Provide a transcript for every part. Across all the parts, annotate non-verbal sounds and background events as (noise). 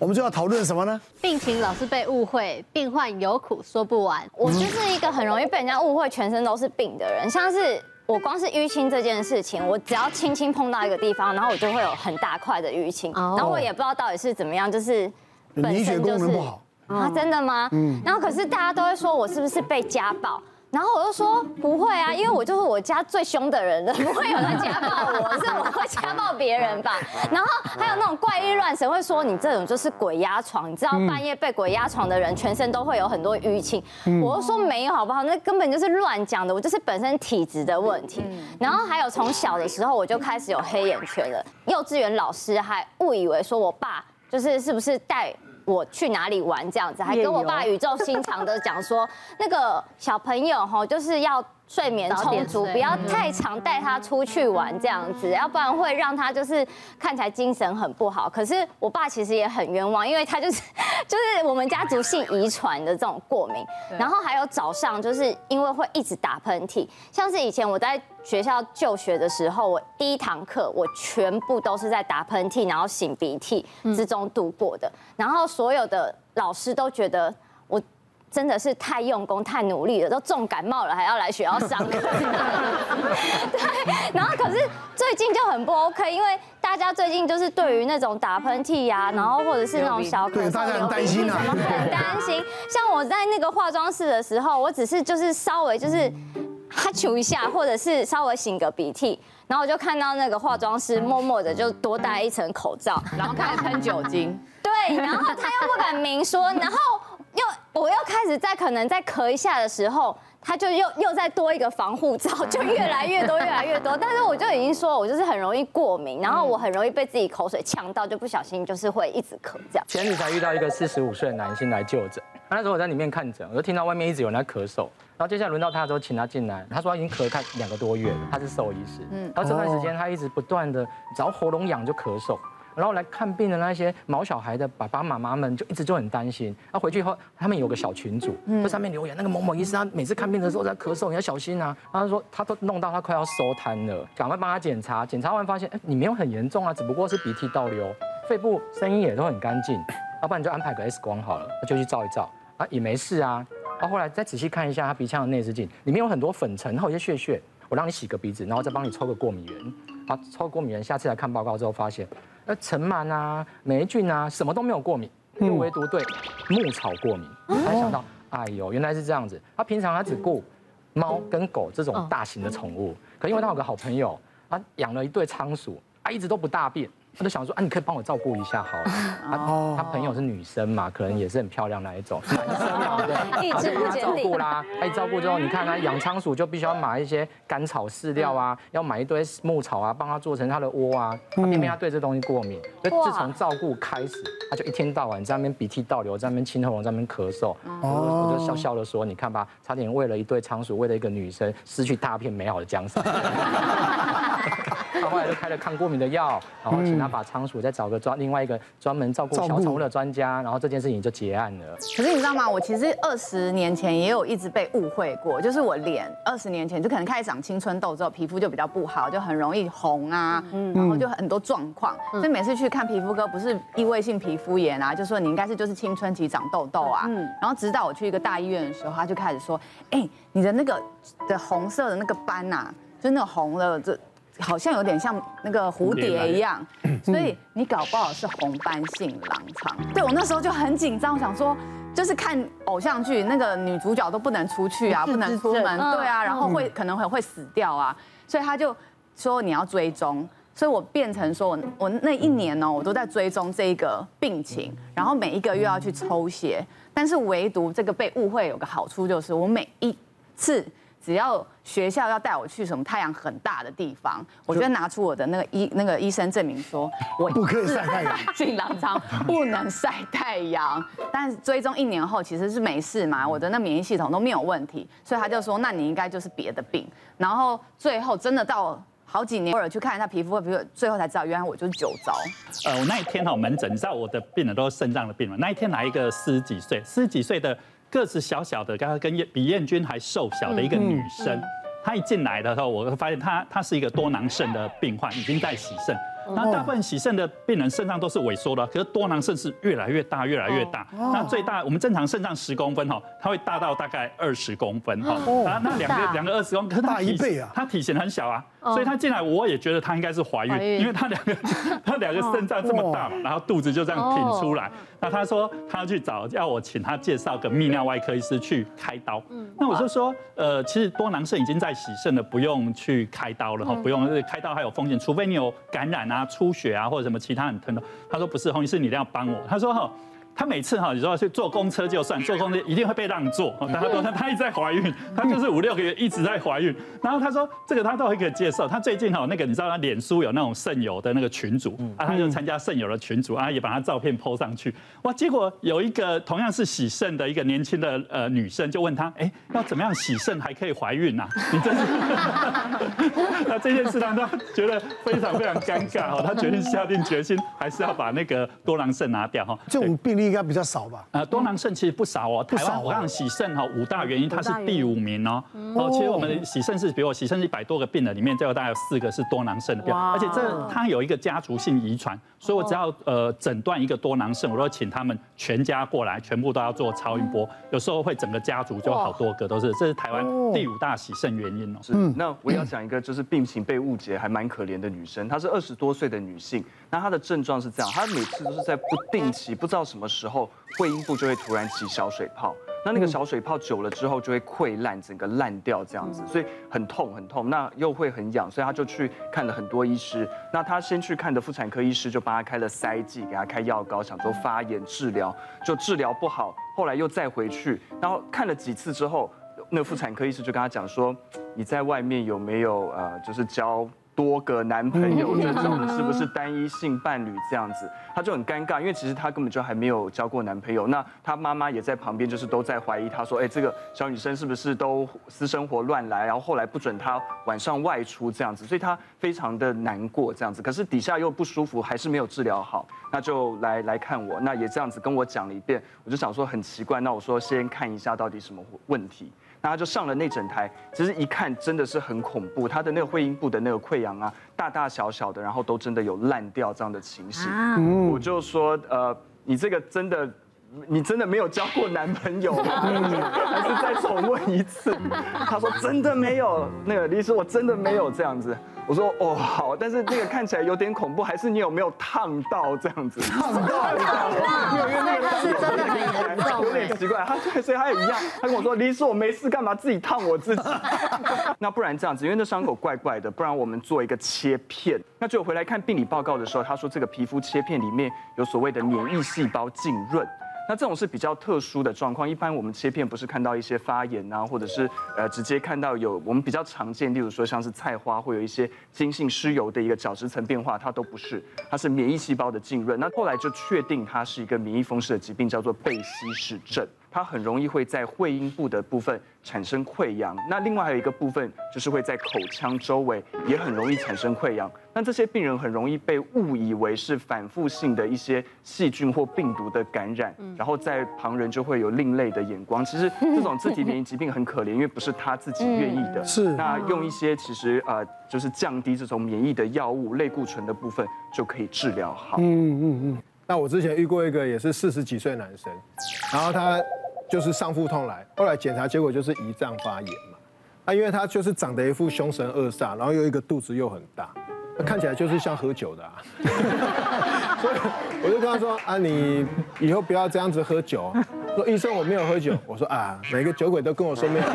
我们就要讨论什么呢？病情老是被误会，病患有苦说不完。我就是一个很容易被人家误会全身都是病的人，像是我光是淤青这件事情，我只要轻轻碰到一个地方，然后我就会有很大块的淤青，然后我也不知道到底是怎么样，就是本身就是不好啊，真的吗？嗯，然后可是大家都会说我是不是被家暴？然后我就说不会啊，因为我就是我家最凶的人了，(laughs) 不会有人家暴我，(laughs) 是我会家暴别人吧。然后还有那种怪异乱神会说你这种就是鬼压床，你知道半夜被鬼压床的人全身都会有很多淤青。我就说没有好不好？那根本就是乱讲的，我就是本身体质的问题。然后还有从小的时候我就开始有黑眼圈了，幼稚园老师还误以为说我爸就是是不是带。我去哪里玩这样子，还跟我爸语重心长的讲说，(laughs) 那个小朋友哈，就是要。睡眠充足，不要太常带他出去玩这样子，要不然会让他就是看起来精神很不好。可是我爸其实也很冤枉，因为他就是 (laughs) 就是我们家族性遗传的这种过敏，然后还有早上就是因为会一直打喷嚏，像是以前我在学校就学的时候，我第一堂课我全部都是在打喷嚏然后擤鼻涕之中度过的，然后所有的老师都觉得我。真的是太用功、太努力了，都重感冒了还要来学校上课。(laughs) 对，然后可是最近就很不 OK，因为大家最近就是对于那种打喷嚏呀，然后或者是那种小咳嗽、大家很担心啊，什么很 (laughs) 担心。像我在那个化妆室的时候，我只是就是稍微就是哈啾一下，或者是稍微擤个鼻涕，然后我就看到那个化妆师默默的就多戴一层口罩，然后开始喷酒精。对，然后他又不敢明说，然后。又，我又开始在可能在咳一下的时候，他就又又再多一个防护罩，(laughs) 就越来越多，越来越多。(laughs) 但是我就已经说，我就是很容易过敏，然后我很容易被自己口水呛到，就不小心就是会一直咳这样。前几天才遇到一个四十五岁的男性来就诊，那时候我在里面看诊，我就听到外面一直有人在咳嗽，然后接下来轮到他的时候，请他进来，他说他已经咳了快两个多月了，他是兽医师，嗯，然后这段时间他一直不断的只要喉咙痒就咳嗽。然后来看病的那些毛小孩的爸爸妈妈们就一直就很担心。他回去以后，他们有个小群组，在上面留言，那个某某医生他每次看病的时候在咳嗽，你要小心啊。他说他都弄到他快要收摊了，赶快帮他检查。检查完发现，哎，你没有很严重啊，只不过是鼻涕倒流，肺部声音也都很干净。要不然你就安排个 X 光好了，就去照一照啊，也没事啊。然后后来再仔细看一下他鼻腔的内视镜，里面有很多粉尘，还有一些血血。我让你洗个鼻子，然后再帮你抽个过敏原。啊，抽过敏原，下次来看报告之后发现。那尘螨啊、霉菌啊，什么都没有过敏，就唯独对牧草过敏。才想到，哎呦，原来是这样子。他平常他只顾猫跟狗这种大型的宠物，可因为他有个好朋友，他养了一对仓鼠，他一直都不大便。他就想说啊，你可以帮我照顾一下好了。(laughs) 他他朋友是女生嘛，可能也是很漂亮那一种。男生嘛，对，一直照顾啦。他一照顾之后，你看他养仓鼠就必须要买一些干草饲料啊，要买一堆牧草啊，帮他做成他的窝啊。他偏偏他对这东西过敏，所以自从照顾开始，他就一天到晚在那边鼻涕倒流，在那边清喉咙，在那边咳嗽。哦我就笑笑的说，你看吧，差点为了一对仓鼠，为了一个女生，失去大片美好的江山。(laughs) 他后来就开了抗过敏的药，然后请他把仓鼠再找个专另外一个专门照顾小宠物的专家，然后这件事情就结案了。可是你知道吗？我其实二十年前也有一直被误会过，就是我脸二十年前就可能开始长青春痘之后，皮肤就比较不好，就很容易红啊，然后就很多状况。所以每次去看皮肤科，不是异位性皮肤炎啊，就说你应该是就是青春期长痘痘啊。然后直到我去一个大医院的时候，他就开始说，哎，你的那个的红色的那个斑呐，就是那个红的这。好像有点像那个蝴蝶一样，(clears throat) 所以你搞不好是红斑性狼疮。对，我那时候就很紧张，我想说，就是看偶像剧，那个女主角都不能出去啊，不能出门，对啊，然后会可能会会死掉啊，所以他就说你要追踪，所以我变成说我我那一年呢，我都在追踪这个病情，然后每一个月要去抽血，但是唯独这个被误会有个好处就是我每一次。只要学校要带我去什么太阳很大的地方，我就拿出我的那个医那个医生证明，说我不可以晒太阳，进狼疮 (laughs) 不能晒太阳。但是追踪一年后其实是没事嘛，我的那免疫系统都没有问题，所以他就说那你应该就是别的病。然后最后真的到好几年，偶尔去看一下皮肤，皮肤最后才知道原来我就是酒糟。呃，我那一天哈门诊，你知道我的病人都是肾脏的病人，那一天来一个四十几岁，四十几岁的。个子小小的，刚刚跟比燕君还瘦小的一个女生，她一进来的时候，我会发现她她是一个多囊肾的病患，已经在洗肾。那大部分洗肾的病人肾脏都是萎缩的，可是多囊肾是越来越大，越来越大。那最大，我们正常肾脏十公分哈，它会大到大概二十公分哈。啊，那两个两个二十公分，可是它大一倍啊，它体型很小啊，所以她进来我也觉得她应该是怀孕，因为她两个 (laughs) 她两个肾脏这么大嘛，然后肚子就这样挺出来。那他说他要去找，要我请他介绍个泌尿外科医师去开刀。那我就说，呃，其实多囊肾已经在洗肾了，不用去开刀了哈，不用开刀还有风险，除非你有感染啊、出血啊或者什么其他很疼的。他说不是，洪医师你一定要帮我。他说哈。他每次哈，你说去坐公车就算，坐公车一定会被让座。但他都他他一直在怀孕，他就是五六个月一直在怀孕。然后他说这个他都会可以接受。他最近哈那个你知道他脸书有那种肾友的那个群组啊，他就参加肾友的群组啊，也把他照片 po 上去。哇，结果有一个同样是洗肾的一个年轻的呃女生就问他，哎，要怎么样洗肾还可以怀孕呐？你真是。(laughs) 那这件事让他觉得非常非常尴尬哈，他决定下定决心还是要把那个多囊肾拿掉哈。这种病例。应该比较少吧？呃，多囊肾其实不少哦。台湾我看洗肾哈五大原因，它是第五名哦。哦，其实我们洗肾是，比如我洗肾一百多个病人里面，最后大概有四个是多囊肾的病，而且这它有一个家族性遗传，所以我只要呃诊断一个多囊肾，我都请他们全家过来，全部都要做超音波，有时候会整个家族就好多个都是，这是台湾第五大洗肾原因哦。是，那我要讲一个就是病情被误解还蛮可怜的女生，她是二十多岁的女性，那她的症状是这样，她每次都是在不定期不知道什么时候。会阴部就会突然起小水泡，那那个小水泡久了之后就会溃烂，整个烂掉这样子，所以很痛很痛，那又会很痒，所以他就去看了很多医师。那他先去看的妇产科医师就帮他开了塞剂，给他开药膏，想说发炎治疗，就治疗不好，后来又再回去，然后看了几次之后，那妇产科医师就跟他讲说，你在外面有没有呃，就是交。多个男朋友这种是不是单一性伴侣这样子，他就很尴尬，因为其实他根本就还没有交过男朋友。那他妈妈也在旁边，就是都在怀疑他说，哎，这个小女生是不是都私生活乱来，然后后来不准她晚上外出这样子，所以他非常的难过这样子。可是底下又不舒服，还是没有治疗好，那就来来看我，那也这样子跟我讲了一遍。我就想说很奇怪，那我说先看一下到底什么问题。那他就上了内诊台，其实一看真的是很恐怖，他的那个会阴部的那个溃疡啊，大大小小的，然后都真的有烂掉这样的情形。我就说，呃，你这个真的。你真的没有交过男朋友吗？(laughs) 还是再重问一次？他说真的没有。那个李医师，我真的没有这样子。我说哦好，但是那个看起来有点恐怖，还是你有没有烫到这样子？烫到，因为那个是真的很严重，有点奇怪。他对，所以他也一样。他跟我说，李医师，我没事，干嘛自己烫我自己？(laughs) 那不然这样子，因为那伤口怪怪的，不然我们做一个切片。那就回来看病理报告的时候，他说这个皮肤切片里面有所谓的免疫细胞浸润。那这种是比较特殊的状况，一般我们切片不是看到一些发炎啊，或者是呃直接看到有我们比较常见，例如说像是菜花会有一些经性湿疣的一个角质层变化，它都不是，它是免疫细胞的浸润。那后来就确定它是一个免疫风湿的疾病，叫做贝希氏症。它很容易会在会阴部的部分产生溃疡，那另外还有一个部分就是会在口腔周围也很容易产生溃疡。那这些病人很容易被误以为是反复性的一些细菌或病毒的感染，然后在旁人就会有另类的眼光。其实这种自体免疫疾病很可怜，因为不是他自己愿意的。是。那用一些其实呃就是降低这种免疫的药物，类固醇的部分就可以治疗好。嗯嗯嗯。那我之前遇过一个也是四十几岁男生，然后他。就是上腹痛来，后来检查结果就是胰脏发炎嘛。啊因为他就是长得一副凶神恶煞，然后又一个肚子又很大，那看起来就是像喝酒的啊。(laughs) 所以我就跟他说啊，你以后不要这样子喝酒。说医生我没有喝酒。我说啊，每个酒鬼都跟我说没有。(laughs)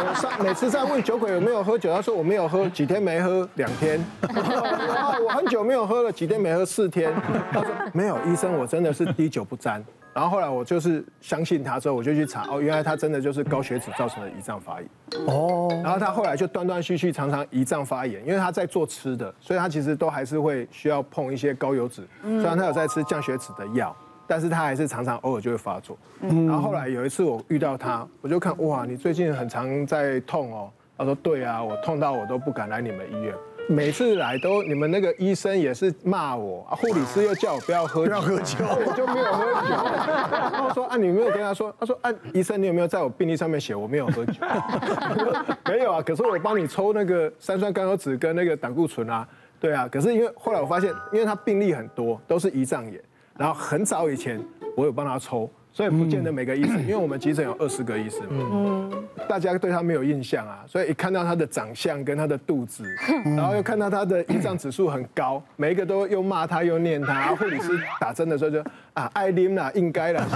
我上每次在问酒鬼有没有喝酒，他说我没有喝，几天没喝，两天。(laughs) 我很久没有喝了，几天没喝，四天。他说没有，医生我真的是滴酒不沾。然后后来我就是相信他之后，我就去查哦，原来他真的就是高血脂造成的胰脏发炎。哦。然后他后来就断断续续常常胰脏发炎，因为他在做吃的，所以他其实都还是会需要碰一些高油脂。虽然他有在吃降血脂的药，但是他还是常常偶尔就会发作。然后后来有一次我遇到他，我就看哇，你最近很常在痛哦。他说对啊，我痛到我都不敢来你们医院。每次来都，你们那个医生也是骂我啊，护理师又叫我不要喝酒，不要喝酒，(laughs) 我就没有喝酒。然后说啊，你没有跟他说，他说啊，医生你有没有在我病历上面写我没有喝酒？(laughs) 没有啊，可是我帮你抽那个三酸甘油酯跟那个胆固醇啊，对啊，可是因为后来我发现，因为他病例很多，都是胰脏炎，然后很早以前我有帮他抽。所以不见得每个医生，(clears throat) 因为我们急诊有二十个医师嘛，大家对他没有印象啊，所以一看到他的长相跟他的肚子，(clears throat) 然后又看到他的胰脏指数很高，每一个都又骂他又念他，护理师打针的时候就啊爱啉啦，应该啦。(laughs)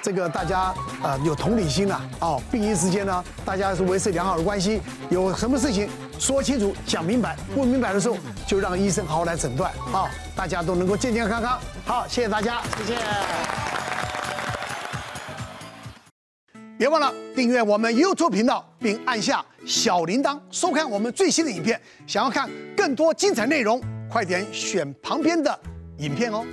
这个大家呃有同理心了哦，病医之间呢，大家是维持良好的关系，有什么事情说清楚讲明白，不明白的时候就让医生好好来诊断啊，大家都能够健健康康。好，谢谢大家，谢谢。别忘了订阅我们 YouTube 频道，并按下小铃铛，收看我们最新的影片。想要看更多精彩内容，快点选旁边的影片哦。